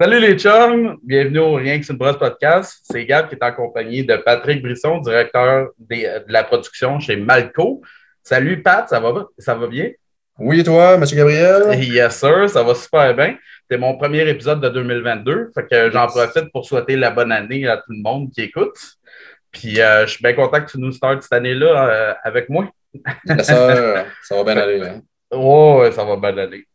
Salut les chums, bienvenue au Rien que c'est une brosse podcast. C'est Gab qui est en compagnie de Patrick Brisson, directeur de la production chez Malco. Salut Pat, ça va, ça va bien? Oui, et toi, Monsieur Gabriel? Yes, sir, ça va super bien. C'est mon premier épisode de 2022, fait que j'en profite pour souhaiter la bonne année à tout le monde qui écoute. Puis euh, je suis bien content que tu nous startes cette année-là euh, avec moi. Yes, sir, ça va bien aller. Hein? Oh, ça va bien aller.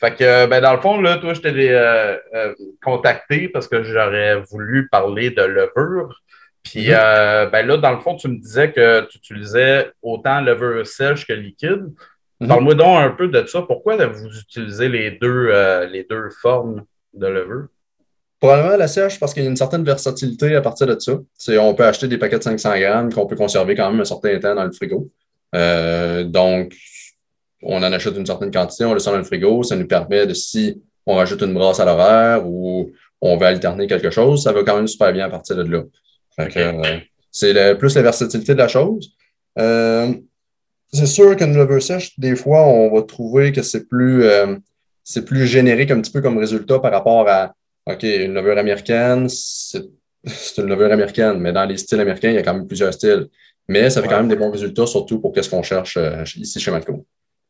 Fait que, ben, dans le fond, là, toi, je t'ai euh, euh, contacté parce que j'aurais voulu parler de levure. Puis, mm-hmm. ben là, dans le fond, tu me disais que tu utilisais autant levure sèche que liquide. Mm-hmm. Parle-moi donc un peu de ça. Pourquoi vous utilisez les deux, les deux formes de levure? Probablement la sèche parce qu'il y a une certaine versatilité à partir de ça. on peut acheter des paquets de 500 grammes qu'on peut conserver quand même un certain temps dans le frigo. donc, on en achète une certaine quantité, on le sort dans le frigo. Ça nous permet de, si on rajoute une brasse à l'horaire ou on veut alterner quelque chose, ça va quand même super bien à partir de là. Euh, c'est plus la versatilité de la chose. Euh, c'est sûr qu'une levure sèche, des fois, on va trouver que c'est plus, euh, c'est plus générique un petit peu comme résultat par rapport à OK, une levure américaine, c'est une levure américaine, mais dans les styles américains, il y a quand même plusieurs styles. Mais ça fait quand même des bons résultats, surtout pour qu'est-ce qu'on cherche ici chez Malco.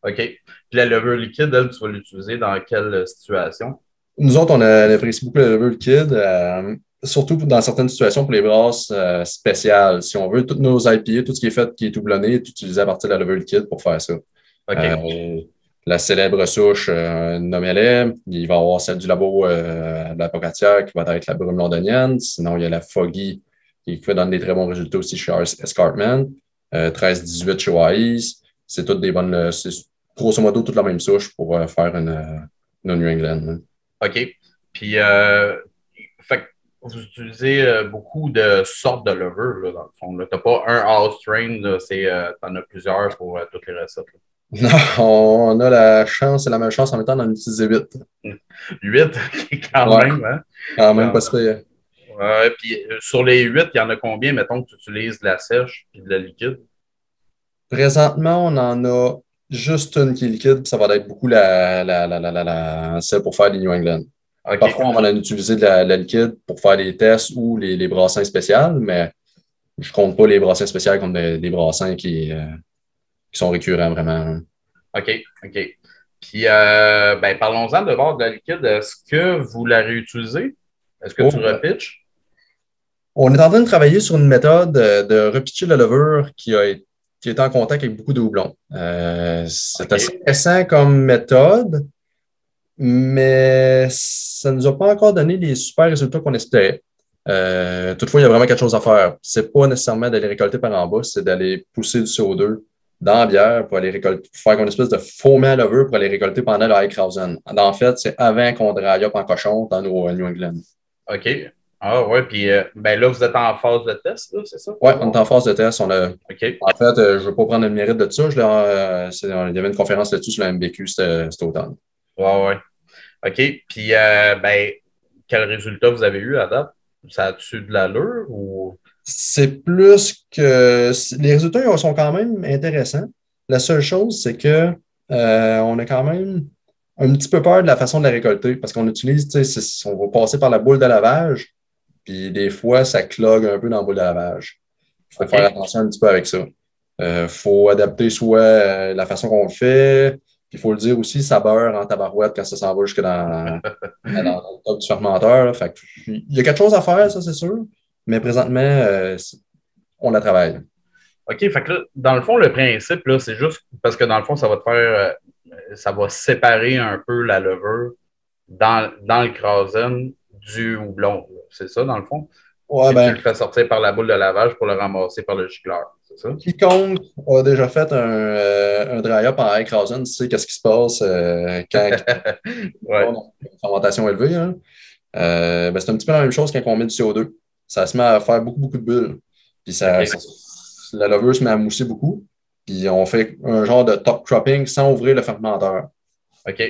OK. Puis la levure liquide, elle, tu vas l'utiliser dans quelle situation? Nous autres, on, apprécie beaucoup la levure liquide, euh, surtout dans certaines situations pour les brasses euh, spéciales. Si on veut, toutes nos IPA, tout ce qui est fait, qui est doublonné, est utilisé à partir de la levure liquide pour faire ça. OK. Euh, la célèbre souche euh, nommez Il va y avoir celle du labo de la Pocatière qui va être la brume londonienne. Sinon, il y a la Foggy qui fait donner des très bons résultats aussi chez Escarpment. 13-18 chez Wise. C'est toutes des bonnes grosso modo toute la même souche pour euh, faire une, euh, New England. OK. Puis, euh, vous utilisez beaucoup de sortes de levures, là, dans le fond. Tu n'as pas un house train, tu en as plusieurs pour toutes les recettes. Non, on a la chance et la même chance en même temps d'en utiliser huit. Huit, quand même. Hein? Quand même, pas sûr. Ouais, puis sur les huit, il y en a combien, mettons, que tu utilises de la sèche et de la liquide? Présentement, on en a juste une qui est liquide, ça va être beaucoup la, la, la, la, celle pour faire les New England. Parfois, on va en utiliser de la, liquide pour faire des tests ou les, les brassins spéciaux, mais je ne compte pas les brassins spéciaux comme des, brassins qui, euh, qui, sont récurrents vraiment. OK, OK. Puis, euh, ben, parlons-en de bord de la liquide. Est-ce que vous la réutilisez? Est-ce que tu oh, repitches? On est en train de travailler sur une méthode de repitcher la levure qui a été qui est en contact avec beaucoup de houblons. Euh, c'est assez intéressant comme méthode, mais ça ne nous a pas encore donné les super résultats qu'on espérait. Euh, toutefois, il y a vraiment quelque chose à faire. Ce n'est pas nécessairement d'aller récolter par en bas, c'est d'aller pousser du CO2 dans la bière pour aller récolter, pour faire une espèce de foment à levure pour aller récolter pendant le high En fait, c'est avant qu'on draille up en cochon dans nos New England. OK. Ah ouais, puis euh, ben là, vous êtes en phase de test, c'est ça? Oui, on est en phase de test. On a... OK. En fait, euh, je ne veux pas prendre le mérite de ça. Je euh, il y avait une conférence là-dessus sur la MBQ cet automne. Oui, oui. OK. Puis, ben, quel résultat vous avez eu à date? Ça a-tu de l'allure ou? C'est plus que. Les résultats sont quand même intéressants. La seule chose, c'est que on a quand même un petit peu peur de la façon de la récolter parce qu'on utilise, on va passer par la boule de lavage. Puis des fois, ça clogue un peu dans le lavage. Il faut faire attention un petit peu avec ça. Il euh, faut adapter soit euh, la façon qu'on le fait, il faut le dire aussi, ça beurre en tabarouette quand ça s'en va jusque dans, le top du fermenteur. il y a quelque chose à faire, ça, c'est sûr. Mais présentement, euh, on la travaille. OK, fait que dans le fond, le principe, c'est juste parce que dans le fond, ça va te faire, ça va séparer un peu la levure dans, dans le Krasen du houblon. C'est ça, dans le fond? Ouais, ben, tu le fais sortir par la boule de lavage pour le ramasser par le gicleur. C'est ça? Quiconque a déjà fait un, euh, un dry-up en écrasant sait qu'est-ce qui se passe euh, quand ouais. une fermentation élevée. Hein. Euh, ben, c'est un petit peu la même chose quand on met du CO2. Ça se met à faire beaucoup, beaucoup de bulles. Puis ça, la levure se met à mousser beaucoup. Puis on fait un genre de top cropping sans ouvrir le fermenteur. OK.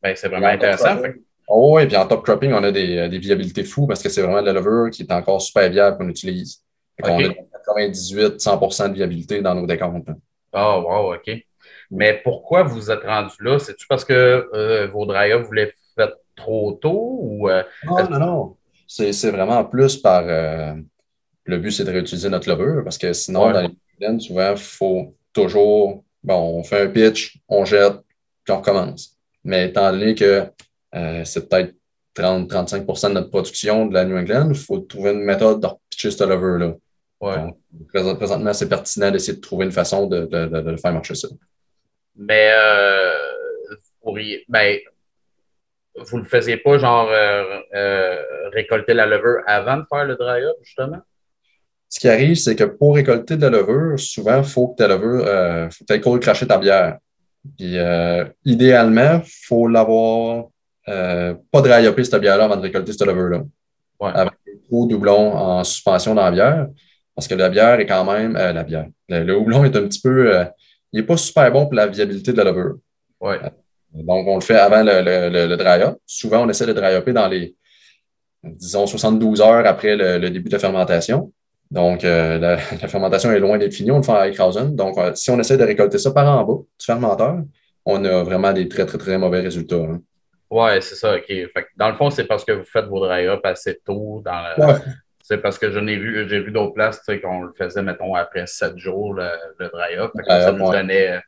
Ben, c'est vraiment intéressant. Oh oui, puis en top cropping, on a des, euh, des viabilités fous parce que c'est vraiment de la levure qui est encore super viable qu'on utilise. On a 98-100% de viabilité dans nos décomptes. Ah, oh, wow, OK. Mais pourquoi vous êtes rendu là? C'est-tu parce que euh, vos dry-up voulaient fait trop tôt ou. non, non, non. C'est vraiment plus par. le but, c'est de réutiliser notre levure parce que sinon, dans les plaines, souvent, il faut toujours. Bon, on fait un pitch, on jette, puis on recommence. Mais étant donné que c'est peut-être 30-35% de notre production de la New England, il faut trouver une méthode de repitcher ce lever-là. Ouais. présentement, c'est pertinent d'essayer de trouver une façon de, de, de, faire marcher ça. Mais euh, ben, vous ne le faisiez pas, genre, euh, euh, récolter la levure avant de faire le dry-up, justement? Ce qui arrive, c'est que pour récolter de la levure, souvent, il faut que ta levure, euh, faut que tu cracher ta bière. Puis, idéalement, il faut l'avoir euh, pas dry cette bière-là avant de récolter cette levure-là. Ouais. Avec trop doublon en suspension dans la bière. Parce que la bière est quand même. Euh, la bière. Le, houblon est un petit peu. Euh, il n'est pas super bon pour la viabilité de la levure. Ouais. donc, on le fait avant le, le, le, dry-up. Souvent, on essaie de dry-upper dans les, disons, 72 heures après le, début de la fermentation. Donc, la, fermentation est loin d'être finie. On le fait avec Krausen. Donc, si on essaie de récolter ça par en bas du fermenteur, on a vraiment des très, très, très mauvais résultats. Hein. Ouais, c'est ça, OK. dans le fond, c'est parce que vous faites vos dry-up assez tôt dans C'est parce que j'en ai vu, j'ai vu d'autres places, qu'on le faisait, mettons, après sept jours, le, dry-up. ça nous donnait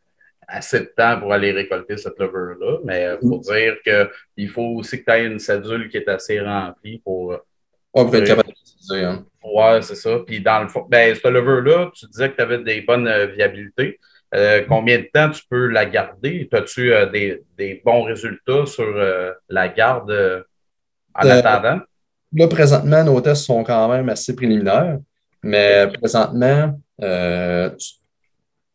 assez de temps pour aller récolter cette levure-là. Mais il faut mm. dire qu'il faut aussi que tu aies une cédule qui est assez remplie pour. Ouais, pour être capable d'utiliser. Hein. Ouais, c'est ça. Puis dans le fond, ben, cette levure-là, tu disais que tu avais des bonnes euh, viabilités. Euh, combien de temps tu peux la garder? As-tu euh, des, bons résultats sur euh, la garde en attendant? Là, présentement, nos tests sont quand même assez préliminaires, mais présentement,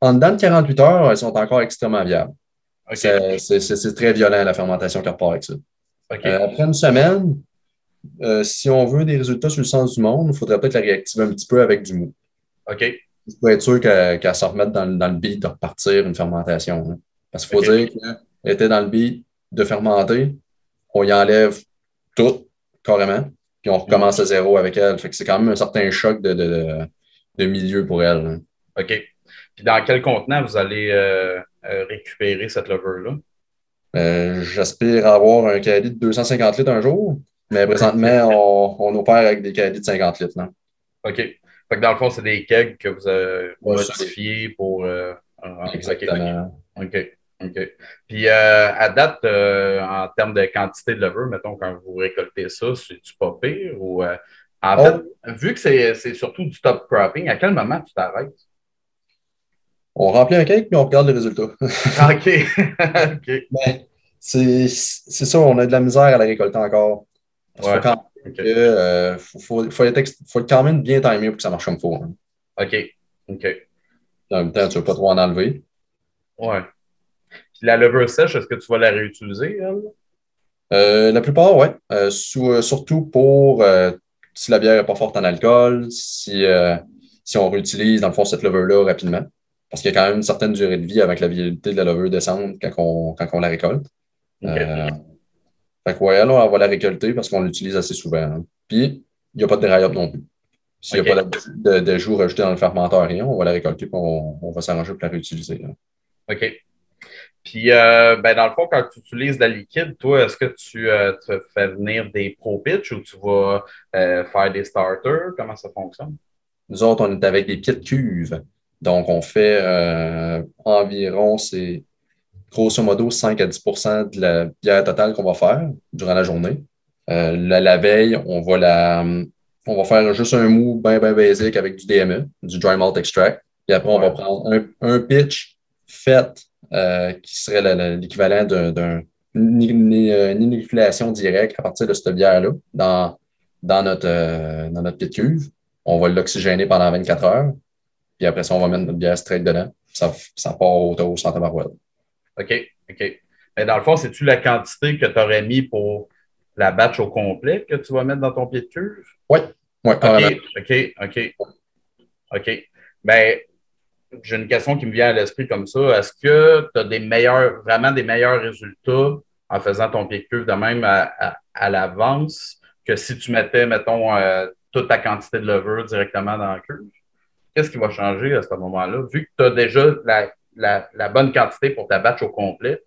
en dedans de 48 heures, elles sont encore extrêmement viables. C'est très violent la fermentation avec ça. après une semaine, si on veut des résultats sur le sens du monde, il faudrait peut-être la réactiver un petit peu avec du mou. OK. Il faut être sûr qu'elle se remette dans, dans, le beat de repartir une fermentation. Hein. Parce qu'il faut dire qu'elle était dans le beat de fermenter, on y enlève tout, carrément, puis on recommence à zéro avec elle. Fait que c'est quand même un certain choc de, de, de milieu pour elle. Hein. OK. Puis dans quel contenant vous allez euh, euh, récupérer cette levure-là? Euh, j'aspire avoir un caddie de 250 litres un jour, mais présentement, on, on opère avec des caddies de 50 litres. Là. OK dans le fond, c'est des kegs que vous avez modifiés pour. Euh, Exactement. OK. OK. Puis euh, à date, euh, en termes de quantité de levure, mettons, quand vous récoltez ça, c'est-tu pas pire? Ou, en fait, oh. vu que c'est surtout du top cropping, à quel moment tu t'arrêtes? On remplit un cake puis on regarde le résultat. OK. OK. c'est ça, on a de la misère à la récolter encore. Parce que quand il euh, faut, faut, être, quand même bien timer pour que ça marche comme il faut. Hein. OK. OK. En même temps, tu ne veux pas trop en enlever. Ouais. Puis la levure sèche, est-ce que tu vas la réutiliser, elle? Euh, la plupart, oui. Euh, surtout pour si la bière n'est pas forte en alcool, si, si on réutilise, dans le fond, cette levure-là rapidement. Parce qu'il y a quand même une certaine durée de vie avec la viabilité de la levure descendre quand on, quand on la récolte. Fait que, ouais, on va la récolter parce qu'on l'utilise assez souvent. Hein. Puis, il n'y a pas de dry-up non plus. S'il n'y a pas de, de, jour ajouté dans le fermenteur, rien, on va la récolter et on, on, va s'arranger pour la réutiliser. OK. Puis, euh, ben, dans le fond, quand tu utilises de la liquide, toi, est-ce que tu euh, te fais venir des pro pitch ou tu vas euh, faire des starters? Comment ça fonctionne? Nous autres, on est avec des petites cuves. Donc, on fait environ, c'est grosso modo 5 à 10% de la bière totale qu'on va faire durant la journée. Euh, la, veille, on va la on va faire juste un mou bien, bien basique avec du DME, du Dry Malt Extract. Puis après, on va prendre un, pitch fait euh, qui serait l'équivalent d'une inoculation directe à partir de cette bière-là dans, dans, notre, euh, dans notre petite cuve. On va l'oxygéner pendant 24 heures. Puis après ça, on va mettre notre bière straight dedans. Ça, ça part au, au centre Marouette. OK, OK. Mais dans le fond, c'est-tu la quantité que tu aurais mis pour la batch au complet que tu vas mettre dans ton pied de cuve? Oui. Ouais, OK, OK, OK. OK. Ben, j'ai une question qui me vient à l'esprit comme ça. Est-ce que tu as des meilleurs, vraiment des meilleurs résultats en faisant ton pied de cuve de même à, l'avance que si tu mettais, mettons, euh, toute ta quantité de levure directement dans la cuve? Qu'est-ce qui va changer à ce moment-là? Vu que tu as déjà la la, bonne quantité pour ta batch au complet,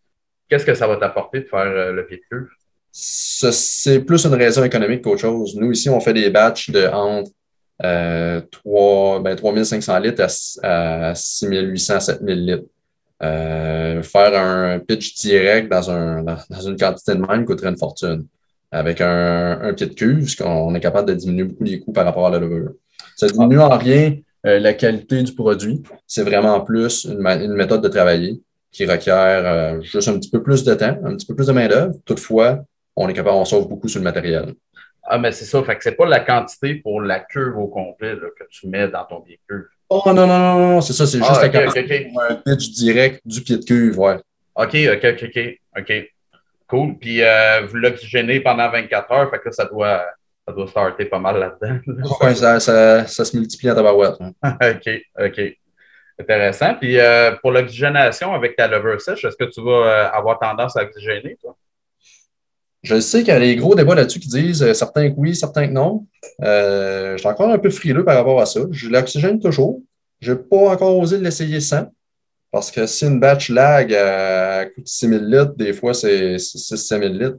qu'est-ce que ça va t'apporter de faire euh, le pied de cuve? c'est plus une raison économique qu'autre chose. Nous, ici, on fait des batchs de entre euh, 3, ben, 3500 litres à, 6800, 7000 litres. Euh, faire un pitch direct dans, un, dans, une quantité de même coûterait une fortune. Avec un, un pied de cuve, on est capable de diminuer beaucoup les coûts par rapport à la levure. Ça diminue en rien euh, la qualité du produit. C'est vraiment plus une, une, méthode de travailler qui requiert euh, juste un petit peu plus de temps, un petit peu plus de main-d'œuvre. Toutefois, on est capable, on sauve beaucoup sur le matériel. Ah, mais c'est ça. Fait que c'est pas la quantité pour la cuve au complet que tu mets dans ton pied de cuve. Oh non, non, non, non, c'est ça, c'est juste ah, la quantité pour un pitch direct du pied de cuve, ouais. OK, OK, OK, OK. Cool. Puis euh, vous l'oxygénez pendant 24 heures, fait que ça doit, ça doit starter pas mal là-dedans. oui, ça, ça, ça, se multiplie à tabarouette. Hein. OK, OK. Intéressant. Puis euh, pour l'oxygénation avec ta lever sèche, est-ce que tu vas euh, avoir tendance à oxygéner, toi? Je sais qu'il y a des gros débats là-dessus qui disent euh, certains que oui, certains que non. Je suis encore un peu frileux par rapport à ça. Je l'oxygène toujours. Je n'ai pas encore osé l'essayer sans. Parce que si une batch lag à coûte 6000 litres, des fois c'est 6-7000 litres,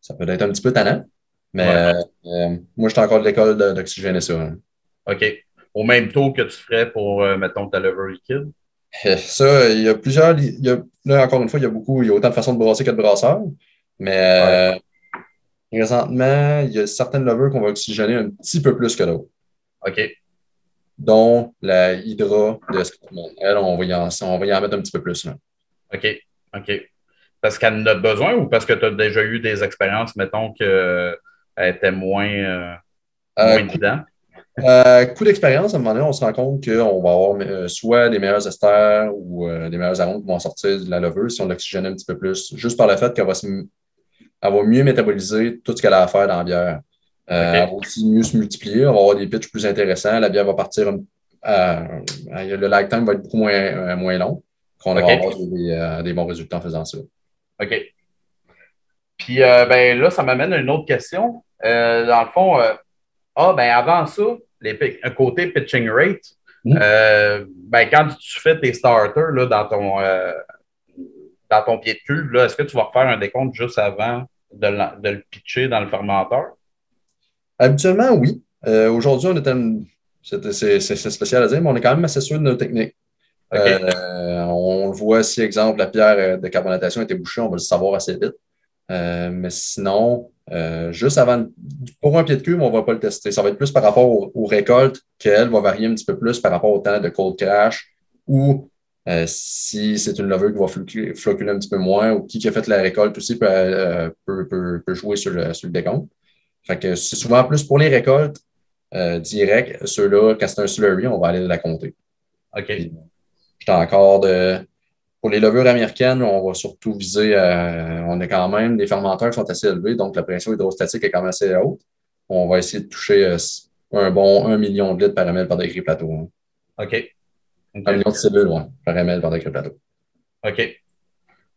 ça peut être un petit peu tannant. Mais euh, moi, je suis encore de l'école d'oxygéner ça. Hein. OK. Au même taux que tu ferais pour, mettons, ta lever liquide? Ça, il y a plusieurs. là, encore une fois, il y a beaucoup, il y a autant de façons de brasser que de brasseurs. Mais euh, présentement, il y a certaines levures qu'on va oxygéner un petit peu plus que d'autres. OK. Dont la Hydra de Elle, on va, y en, on va y en mettre un petit peu plus. Là. OK. OK. Parce qu'elle en a besoin ou parce que tu as déjà eu des expériences, mettons, qu'elle était moins, euh, euh moins euh, coup d'expérience, à un moment donné, on se rend compte qu'on va avoir soit des meilleurs esters ou des meilleurs arômes qui vont sortir de la levure si on l'oxygène un petit peu plus, juste par le fait qu'elle va mieux métaboliser tout ce qu'elle a à faire dans la bière. Elle va aussi mieux se multiplier, on va avoir des pitchs plus intéressants, la bière va partir, le lag time va être beaucoup moins, moins long, qu'on va avoir des, bons résultats en faisant ça. OK. Puis ben, là, ça m'amène à une autre question. Dans le fond, ah, ben avant ça, les, un côté pitching rate, mmh. ben, quand tu fais tes starters là, dans ton dans ton pied de cuve, est-ce que tu vas refaire un décompte juste avant de, le pitcher dans le fermenteur? Habituellement, oui. Euh, aujourd'hui, on était. C'est spécial à dire, mais on est quand même assez sûr de nos techniques. Euh, on le voit si, exemple, la pierre de carbonatation était bouchée, on va le savoir assez vite. Euh, mais sinon, juste avant, pour un pied de cuve, on ne va pas le tester. Ça va être plus par rapport aux, récoltes qu'elle va varier un petit peu plus par rapport au temps de cold crash ou euh, si c'est une levure qui va floculer, un petit peu moins ou qui, a fait la récolte aussi peut, euh, jouer sur le, sur le décompte. Fait que c'est souvent plus pour les récoltes euh, directes. Ceux-là, quand c'est un slurry, on va aller la compter. OK. J'étais encore de. Pour les levures américaines, on va surtout viser. on a quand même des fermenteurs qui sont assez élevés, donc la pression hydrostatique est quand même assez haute. On va essayer de toucher un bon 1 million de litres par ml par degré plateau. Hein. OK. Un million de cellules, oui, par ml par le plateau. OK.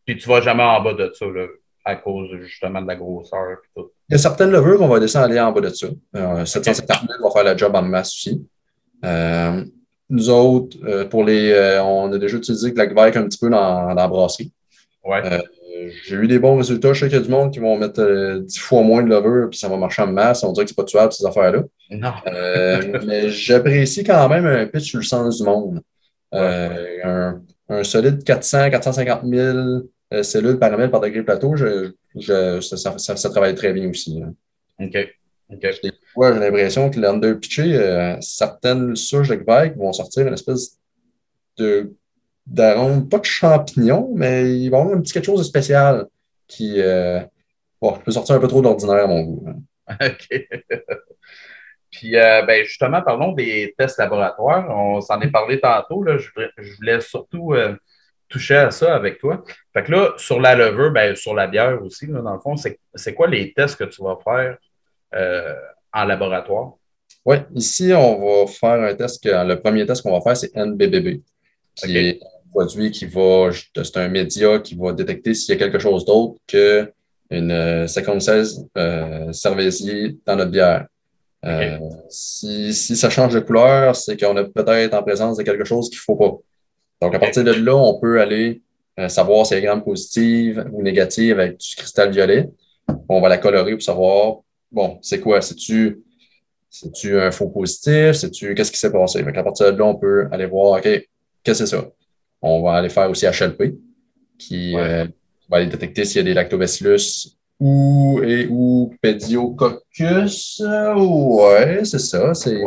Puis tu ne vas jamais en bas de ça, là, à cause justement de la grosseur. Et tout. Il y a certaines levures qu'on va descendre aller en bas de ça. Euh, 750 000 va faire le job en masse aussi. Euh, nous autres, euh, pour les, euh, on a déjà utilisé de la un petit peu dans, dans la brasserie. Ouais. J'ai eu des bons résultats. Je sais qu'il y a du monde qui vont mettre 10 fois moins de levure, puis ça va marcher en masse. On dirait que c'est pas tuable, ces affaires-là. Non. mais j'apprécie quand même un pitch sur le sens du monde. Euh, un, solide 400, 450 000 cellules par ml par degré plateau, je, ça, travaille très bien aussi. OK. J'ai l'impression que l'under pitché, euh, certaines souches de Kvike vont sortir une espèce de d'arôme, pas de champignon, mais il va y avoir un petit quelque chose de spécial qui euh, peut sortir un peu trop d'ordinaire à mon goût. OK. Puis, euh, ben, justement, parlons des tests laboratoires. On s'en est parlé tantôt. Là. Je, voulais surtout euh, toucher à ça avec toi. Fait que là, sur la levure, ben, sur la bière aussi, là, dans le fond, c'est quoi les tests que tu vas faire euh, en laboratoire? Oui, ici, on va faire un test. le premier test qu'on va faire, c'est NBBB, qui est un produit qui va, c'est un média qui va détecter s'il y a quelque chose d'autre qu'une 56 euh, cervésier dans notre bière. Euh, si, si, ça change de couleur, c'est qu'on est peut-être en présence de quelque chose qu'il ne faut pas. Donc, à partir de là, on peut aller euh, savoir si elle est gramme positive ou négative avec du cristal violet. On va la colorer pour savoir, bon, c'est quoi? C'est-tu c'est-tu un faux positif? C'est-tu qu'est-ce qui s'est passé? à partir de là, on peut aller voir, OK, qu'est-ce que c'est ça? On va aller faire aussi HLP, qui euh, va aller détecter s'il y a des lactobacillus ou, et, ou pédiococcus. Ouais, c'est ça. C'est,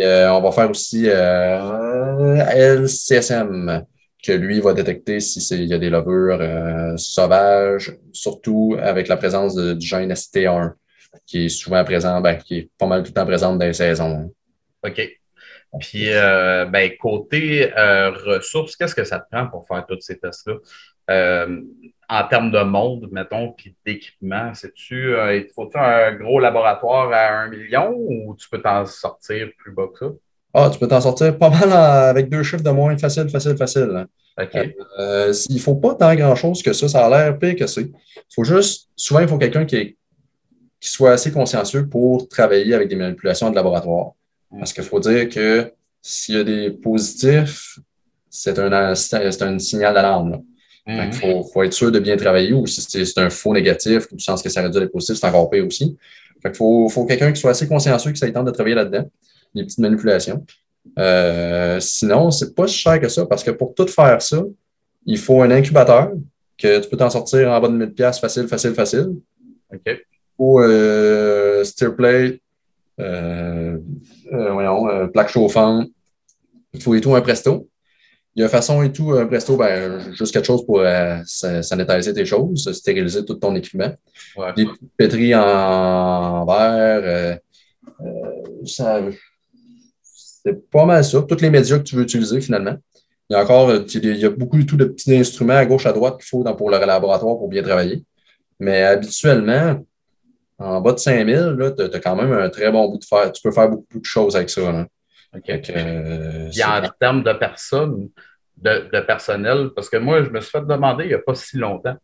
euh, on va faire aussi euh, LCSM, que lui va détecter s'il y a des levures euh, sauvages, surtout avec la présence du gène ST1, qui est souvent présent, ben, qui est pas mal tout le temps présent dans les saisons. OK. Puis, euh, ben, côté euh, ressources, qu'est-ce que ça te prend pour faire tous ces tests-là? En termes de monde, mettons, puis d'équipement, c'est-tu, il faut un gros laboratoire à un million ou tu peux t'en sortir plus bas que ça? Ah, tu peux t'en sortir pas mal avec deux chiffres de moins, facile, facile, facile. Hein. OK. il ne faut pas tant grand-chose que ça, ça a l'air pire que c'est. Il faut juste, souvent, il faut quelqu'un qui, qui soit assez consciencieux pour travailler avec des manipulations de laboratoire. Parce qu'il faut dire que s'il y a des positifs, c'est un, un signal d'alarme. Il mm-hmm. faut, être sûr de bien travailler ou si c'est un faux négatif, du sens que ça réduit les positifs, c'est encore pire aussi. il faut, faut quelqu'un qui soit assez consciencieux, qui tente de travailler là-dedans, des petites manipulations. Euh, sinon, c'est pas si cher que ça parce que pour tout faire ça, il faut un incubateur que tu peux t'en sortir en bas de 1000$ facile, facile, facile. OK. Ou euh, plate, euh, euh, voyons, euh, plaque chauffante, il faut et tout un presto. Il y a façon et tout, un presto, ben, juste quelque chose pour sanitiser tes choses, stériliser tout ton équipement. Des pétries en, verre, c'est pas mal ça. Tous les médias que tu veux utiliser finalement. Il y a encore il y a beaucoup de petits instruments à gauche, à droite qu'il faut dans, pour le laboratoire pour bien travailler. Mais habituellement, en bas de 5000, tu as, quand même un très bon bout de fer. Tu peux faire beaucoup de choses avec ça. Euh, en termes de personnes, de, personnel, parce que moi, je me suis fait demander il n'y a pas si longtemps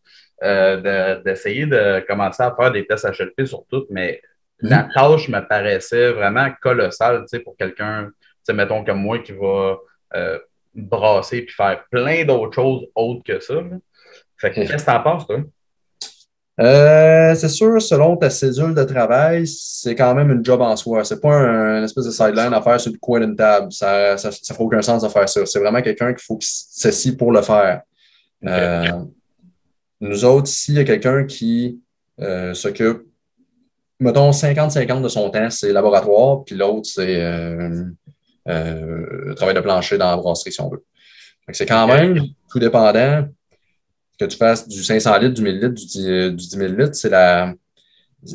euh, d'essayer de, commencer à faire des tests HLP sur tout, mais la tâche me paraissait vraiment colossale pour quelqu'un, mettons comme moi, qui va euh, brasser et faire plein d'autres choses autres que ça. Fait qu'est-ce que tu en penses, toi? Euh, c'est sûr, selon ta cédule de travail, c'est quand même une job en soi. C'est pas un, espèce de sideline à faire sur le coin d'une table. Ça, ça, ça fait aucun sens de faire ça. C'est vraiment quelqu'un qu'il faut qu'il s'assied pour le faire. Euh, nous autres, ici, il y a quelqu'un qui euh, s'occupe, mettons, 50-50 de son temps, c'est laboratoire, puis l'autre, c'est travail de plancher dans la brasserie, si on veut. C'est quand même tout dépendant que tu fasses du 500 litres, du 1000 litres, du 10, 000 litres, c'est la,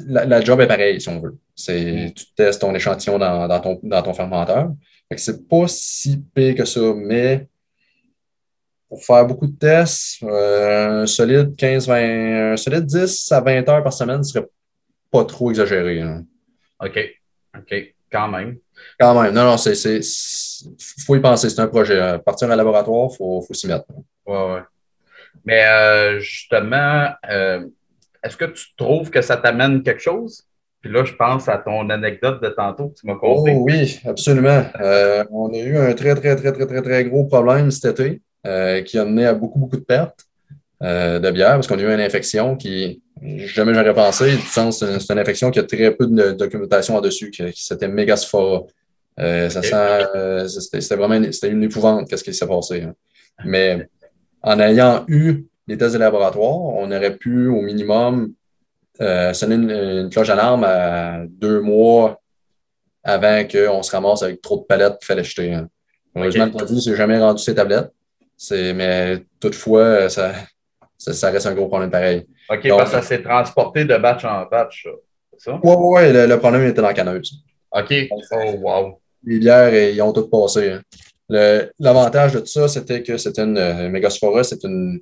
la, job est pareille, si on veut. C'est, mm. Tu testes ton échantillon dans, dans, ton, dans ton fermenteur. c'est pas si pire que ça, mais pour faire beaucoup de tests, euh, un solide 15, 20, un solide 10 à 20 heures par semaine serait pas trop exagéré. Hein. OK. OK. Quand même. Quand même. Non, non, c'est. faut y penser. C'est un projet. Partir à laboratoire, il faut, faut s'y mettre. Ouais, ouais. Mais euh, justement, euh, est-ce que tu trouves que ça t'amène quelque chose? Puis là, je pense à ton anecdote de tantôt que tu m'as conté. Oh, oui, absolument. Euh, on a eu un très, très, très, très, très, très gros problème cet été qui a mené à beaucoup, beaucoup de pertes de bière parce qu'on a eu une infection qui, jamais j'aurais pensé, c'est une infection qui a très peu de documentation en-dessus, qui, c'était méga ça sent, c'était vraiment c'était une épouvante, qu'est-ce qui s'est passé. Hein. Mais en ayant eu les tests de laboratoire, on aurait pu au minimum euh, sonner une, cloche d'alarme à deux mois avant qu'on se ramasse avec trop de palettes qu'il fallait jeter. Hein. Heureusement, le produit s'est jamais rendu ses tablettes. Mais toutefois, ça, ça, reste un gros problème pareil. OK, parce que ça s'est transporté de batch en batch, c'est ça? Oui, oui, oui. Le, problème était dans la canneuse. OK. Oh, wow. Les bières, ils ont tout passé. Hein. L'avantage de tout ça, c'était que c'était une, une c'est une,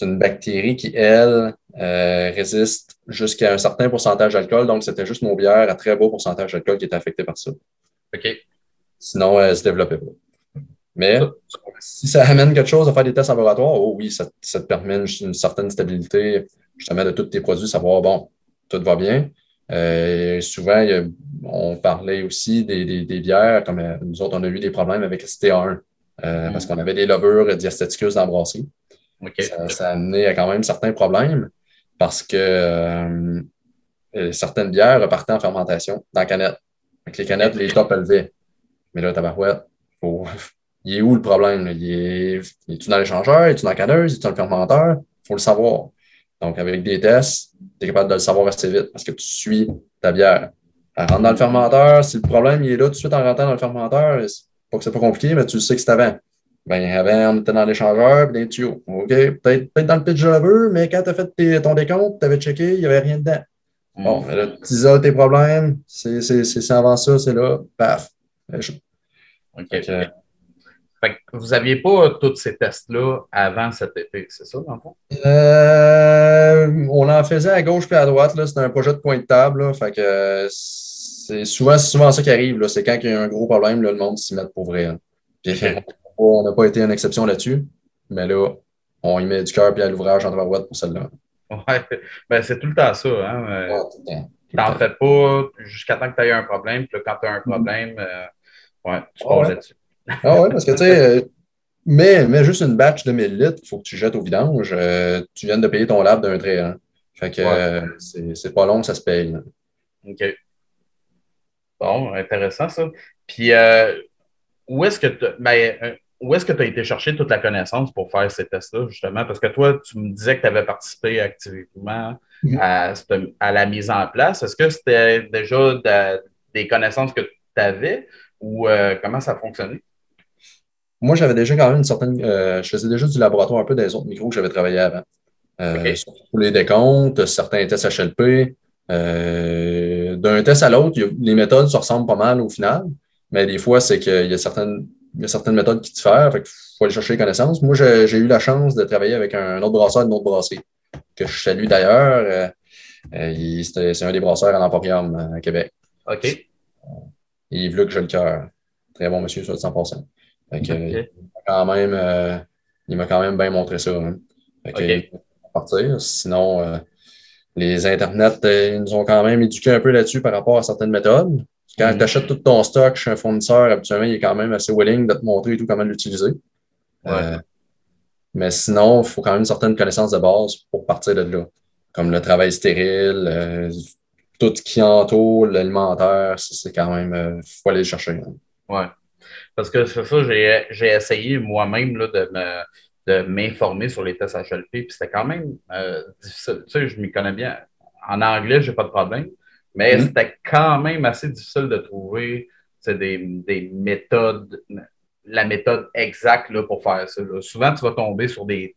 une, bactérie qui, elle, euh, résiste jusqu'à un certain pourcentage d'alcool. Donc, c'était juste nos bières à très beau pourcentage d'alcool qui était affecté par ça. OK. Sinon, elle ne se développait pas. Mais si ça amène quelque chose à faire des tests en laboratoire, oh oui, ça, ça te permet une, certaine stabilité justement de tous tes produits, savoir, bon, tout va bien. Euh, souvent, on parlait aussi des, bières, comme euh, nous autres, on a eu des problèmes avec ST1 euh, mm. parce qu'on avait des levures diastéticus dans la brasserie. Ça, a amené à quand même certains problèmes. parce que euh, certaines bières repartaient en fermentation dans la canette. Avec les canettes, les tops élevaient. Mais là, tabarouette, faut... il est où le problème? Il est, il est-tu dans l'échangeur? Il est-tu dans la canneuse? Il est dans le fermenteur? Il faut le savoir. Donc, avec des tests, tu es capable de le savoir assez vite parce que tu suis ta bière. Elle rentre dans le fermenteur. Si le problème il est là tout de suite en rentrant dans le fermenteur, c'est pas que c'est pas compliqué, mais tu sais que c'est avant. Ben, avant, on était dans l'échangeur et dans les tuyaux. OK? Peut-être peut dans le pitch de mais quand tu as fait ton décompte, tu avais checké, il n'y avait rien dedans. Bon, mm. là, tu isoles tes problèmes, c'est avant ça, c'est là, paf. OK. Fait que vous n'aviez pas tous ces tests-là avant cet été, c'est ça, dans le fond? Euh, on en faisait à gauche puis à droite. C'était un projet de point de table. fait que c'est souvent, souvent ça qui arrive. C'est quand il y a un gros problème, le monde s'y met pour vrai. on n'a pas été une exception là-dessus. Mais là, on y met du cœur et à l'ouvrage en droite pour celle-là. Ouais, ben, c'est tout le temps ça. Hein? Euh, T'en fais pas jusqu'à temps que tu aies un problème. Puis quand tu as un problème, euh, ouais, tu passes là-dessus. Ah ouais, parce que tu sais, euh, mais, juste une batch de 1000 litres, il faut que tu jettes au vidange. Euh, tu viens de payer ton lab d'un trait. Hein. Fait que euh, c'est pas long, ça se paye. OK. Bon, intéressant ça. Puis où est-ce que tu ben, tu as été chercher toute la connaissance pour faire ces tests-là, justement? Parce que toi, tu me disais que tu avais participé activement mm-hmm. à, à, la mise en place. Est-ce que c'était déjà des connaissances que tu avais ou comment ça fonctionnait? Moi, j'avais déjà quand même une certaine. Euh, je faisais déjà du laboratoire un peu des autres micros que j'avais travaillé avant. Euh, Pour les décomptes, certains tests HLP. Euh, d'un test à l'autre, les méthodes se ressemblent pas mal au final, mais des fois, c'est qu'il y a certaines, il y a certaines méthodes qui diffèrent, fait qu'il faut aller chercher les connaissances. Moi, j'ai eu la chance de travailler avec un autre brasseur d'une autre brasserie, que je salue d'ailleurs. Euh, c'est un des brasseurs à l'Emporium à Québec. OK. Yves Luc cœur. Très bon monsieur, sur 100 il m'a quand même, euh, il m'a quand même bien montré ça. Hein. partir. Sinon, euh, les internets, euh, ils nous ont quand même éduqué un peu là-dessus par rapport à certaines méthodes. Quand mm. tu achètes tout ton stock chez un fournisseur, habituellement, il est quand même assez willing de te montrer tout comment l'utiliser. mais sinon, il faut quand même une certaine connaissance de base pour partir de là. Comme le travail stérile, tout ce qui entoure l'alimentaire, c'est quand même, il faut aller le chercher. Hein. Ouais. Parce que c'est ça, j'ai essayé moi-même de de m'informer sur les tests HLP, puis c'était quand même euh, difficile. Tu sais, je m'y connais bien. En anglais, j'ai pas de problème, mais mm-hmm. c'était quand même assez difficile de trouver des, des méthodes, la méthode exacte là, pour faire ça. Souvent, tu vas tomber sur des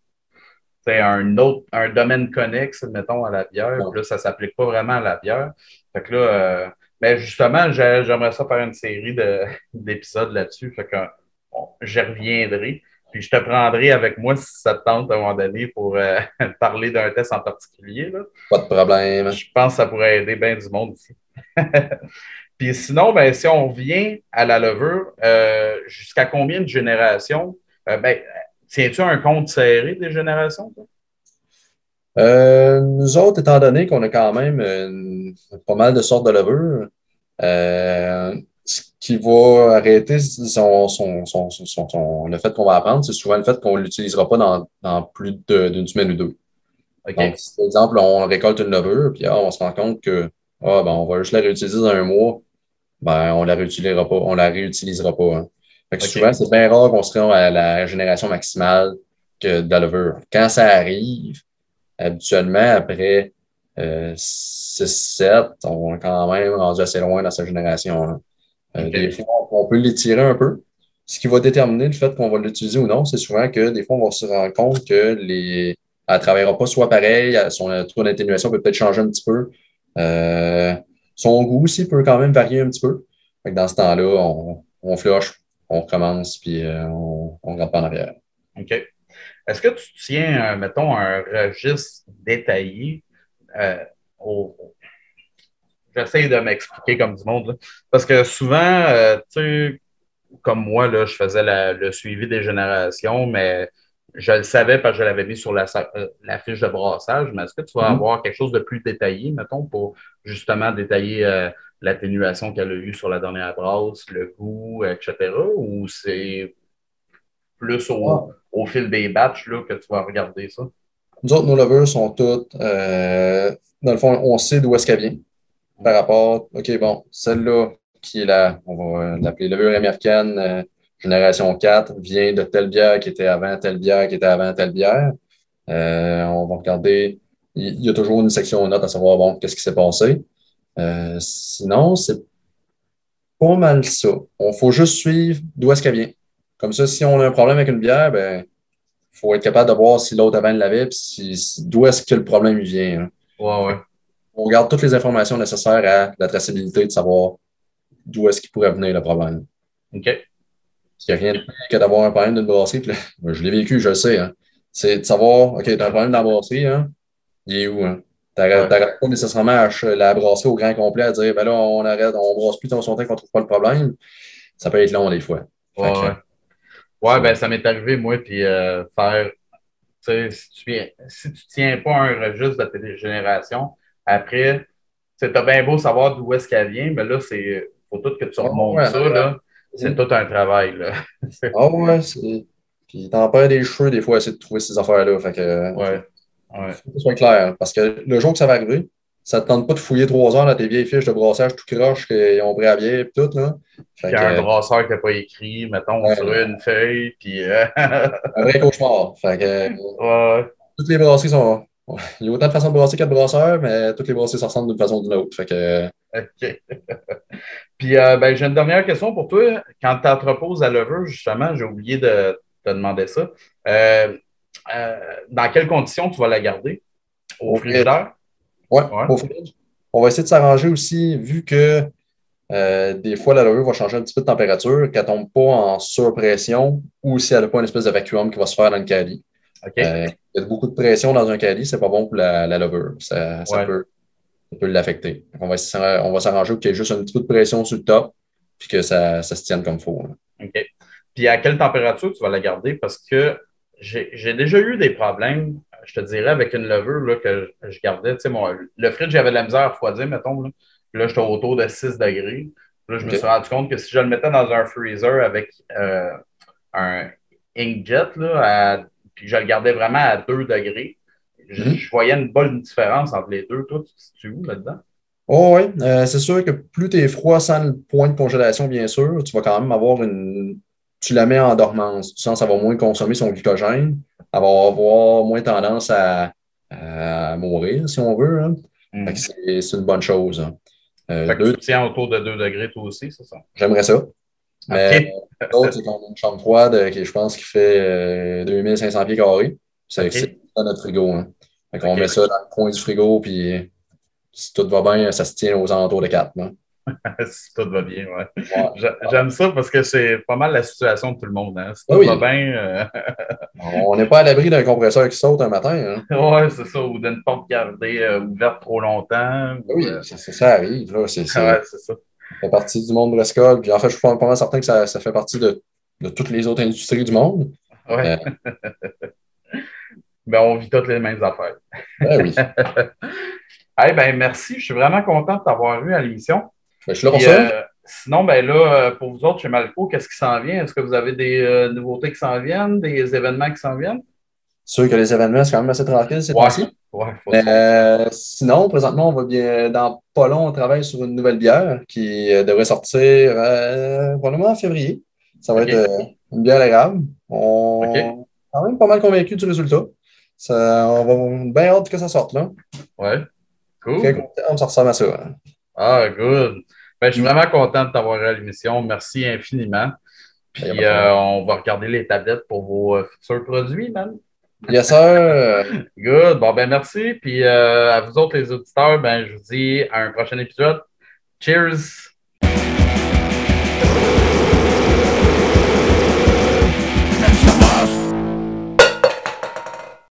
un autre, un domaine connexe, mettons, à la bière, puis là, ça s'applique pas vraiment à la bière. Fait que là, euh, mais justement, j'aimerais ça faire une série d'épisodes là-dessus. Fait que je reviendrai. Puis je te prendrai avec moi si ça te tente à un moment donné pour euh, parler d'un test en particulier. Là. Pas de problème. Je pense que ça pourrait aider bien du monde ici. Puis sinon, ben, si on vient à la levure, euh, jusqu'à combien de générations? Euh, ben, tiens-tu un compte serré des générations? Euh, nous autres, étant donné qu'on a quand même pas mal de sortes de levures, euh, ce qui va arrêter son, son, son, son le fait qu'on va apprendre, c'est souvent le fait qu'on ne l'utilisera pas dans, dans plus d'une semaine ou deux. Donc, si par exemple, on récolte une levure, puis ah, on se rend compte que ah, ben, on va juste la réutiliser dans un mois, ben, on la réutilisera pas, on la réutilisera pas. Hein. Fait que souvent, c'est bien rare qu'on se rende à la génération maximale que de la levure. Quand ça arrive, habituellement, après 6-7, euh, on est quand même rendu assez loin dans sa génération. Hein. Euh, des fois, on peut l'étirer un peu. Ce qui va déterminer le fait qu'on va l'utiliser ou non, c'est souvent que des fois, on va se rendre compte que les elle ne travaillera pas soit pareil, son taux d'atténuation peut peut-être changer un petit peu. Euh, son goût aussi peut quand même varier un petit peu. dans ce temps-là, on, on flush, on recommence, puis on ne regarde pas en arrière. OK. Est-ce que tu tiens, euh, mettons, un registre détaillé euh, au... J'essaie de m'expliquer comme du monde. Parce que souvent, euh, tu sais, comme moi, là, je faisais le suivi des générations, mais je le savais parce que je l'avais mis sur la, fiche de brassage. Mais est-ce que tu vas mm-hmm. avoir quelque chose de plus détaillé, mettons, pour justement détailler l'atténuation qu'elle a eue sur la dernière brasse, le goût, etc. Ou c'est plus au, au fil des batchs là, que tu vas regarder ça? Nous autres, nos levures sont toutes, euh, dans le fond, on sait d'où est-ce qu'elle vient par rapport, OK, bon, celle-là, qui est la, on va l'appeler levure américaine, euh, génération 4, vient de telle bière qui était avant telle bière qui était avant telle bière. Euh, on va regarder, il y a toujours une section note à savoir, bon, qu'est-ce qui s'est passé. Euh, sinon, c'est pas mal ça. On faut juste suivre d'où est-ce qu'elle vient. Comme ça, si on a un problème avec une bière, ben, faut être capable de voir si l'autre avant l'avait, puis si, d'où est-ce que le problème vient. Hein. Ouais, ouais. On regarde toutes les informations nécessaires à la traçabilité de savoir d'où est-ce qu'il pourrait venir le problème. OK. Il n'y a rien de pire que d'avoir un problème d'une brasserie. Puis là, je l'ai vécu, je le sais. Hein. C'est de savoir, OK, tu as un problème dans la brasserie, hein? il est où? Hein? Tu n'arrêtes pas nécessairement à la brasserie au grand complet à dire, ben là, on arrête, on brasse plus ton son temps qu'on ne trouve pas le problème. Ça peut être long des fois. Ouais, ouais. Ouais ben ça m'est arrivé, moi, puis euh, faire. Si tu, si tu tiens pas un registre de tes générations, après, tu as bien beau savoir d'où est-ce qu'elle vient, mais là, c'est faut tout que tu remontes ça. Là. C'est tout un travail. Là. ah ouais, c'est. Puis t'en perds des cheveux des fois à essayer de trouver ces affaires-là. Fait que. Ouais. ouais. Faut que ce soit clair. Parce que le jour que ça va arriver, ça te tente pas de fouiller trois heures dans tes vieilles fiches de brassage tout croche qu'ils ont pris à bière et tout. Là. Fait puis un brasseur qui n'a pas écrit, mettons, ouais, sur une feuille. Puis, euh, un vrai cauchemar. Fait que, ouais. Toutes les brasseries sont. Il y a autant de façons de brasser qu'il y a de brasseurs, mais toutes les brasseries se ressemblent d'une façon ou d'une autre. Fait que... OK. Puis, euh, ben, j'ai une dernière question pour toi. Quand tu entreposes à levure, justement, j'ai oublié de te demander ça. Euh, dans quelles conditions tu vas la garder? Au frigidaire? Oui, ouais. au frigidaire. On va essayer de s'arranger aussi, vu que des fois, la levure va changer un petit peu de température, qu'elle ne tombe pas en surpression ou si elle n'a pas une espèce de vacuum qui va se faire dans le caddie. Okay. Euh, il y a beaucoup de pression dans un caddie, c'est pas bon pour la, la levure. Ça, Ouais. peut, ça peut l'affecter. On va, on va s'arranger pour qu'il y ait juste un petit peu de pression sur le top, puis que ça, ça se tienne comme il faut. là. OK. Puis à quelle température tu vas la garder? Parce que j'ai déjà eu des problèmes, je te dirais, avec une levure là, que je- gardais. Tu sais, mon, le fridge, j'avais de la misère à refroidir, mettons. Là, là j'étais autour de 6 degrés. Là, je me suis rendu compte que si je le mettais dans un freezer avec euh, un inkjet, là, à- puis je le gardais vraiment à 2 degrés, je, Mhm. je voyais une bonne différence entre les deux. Toi, tu te situes où là-dedans? Oh oui, euh, c'est sûr que plus tu es froid sans le point de congélation, bien sûr, tu vas quand même avoir une. Tu la mets en dormance. Tu sens que ça va moins consommer son glycogène. Elle va avoir moins tendance à, à mourir, si on veut. hein. Que c'est une bonne chose. hein. Euh, Fait que deux, tu tiens autour de 2 degrés toi aussi, c'est ça? J'aimerais ça. Mais l'autre, c'est qu'on a une chambre froide euh, qui, je pense, qui fait euh, 2500 pieds carrés. C'est OK. c'est dans notre frigo. Hein. Fait qu'on OK. met ça dans le coin du frigo, puis si tout va bien, ça se tient aux alentours de 4. Hein. si tout va bien, ouais. Ouais. J'a- J'aime ça parce que c'est pas mal la situation de tout le monde. Hein. Si tout Ah oui. va bien, euh, On n'est pas à l'abri d'un compresseur qui saute un matin. Hein. ouais, c'est ça, ou d'une porte gardée euh, ouverte trop longtemps. ou, Oui, euh, ça, arrive. Là. C'est, c'est- ouais, c'est ça. ça fait partie du monde de l'escole. Puis en fait, je suis pas mal certain que ça, ça fait partie de, de toutes les autres industries du monde. Ouais. ben, on vit toutes les mêmes affaires. Ben oui. Eh ben, merci. Je suis vraiment content de t'avoir eu à l'émission. Ben, je suis là pour ça. sinon, ben là, euh, pour vous autres chez Malco, qu'est-ce qui s'en vient? Est-ce que vous avez des euh, nouveautés qui s'en viennent, des événements qui s'en viennent? Sûr que les événements, c'est quand même assez tranquille ces Ouais. temps-ci. Euh, sinon, présentement, on va bien. Dans pas long, on travaille sur une nouvelle bière qui euh, devrait sortir probablement en février. Ça va être une bière érable. On est quand même pas mal convaincu du résultat. Ça, on va bien hâte que ça sorte là. Ouais. Cool. Très content, ça ressemble à ça. hein. Ah, good. Ben, je suis vraiment content de t'avoir à l'émission. Merci infiniment. Puis, pas de euh, on va regarder les tablettes pour vos euh, futurs produits, man. Yes, sir. Good. Bon, ben, merci. Puis, euh, à vous autres, les auditeurs, ben, je vous dis à un prochain épisode. Cheers!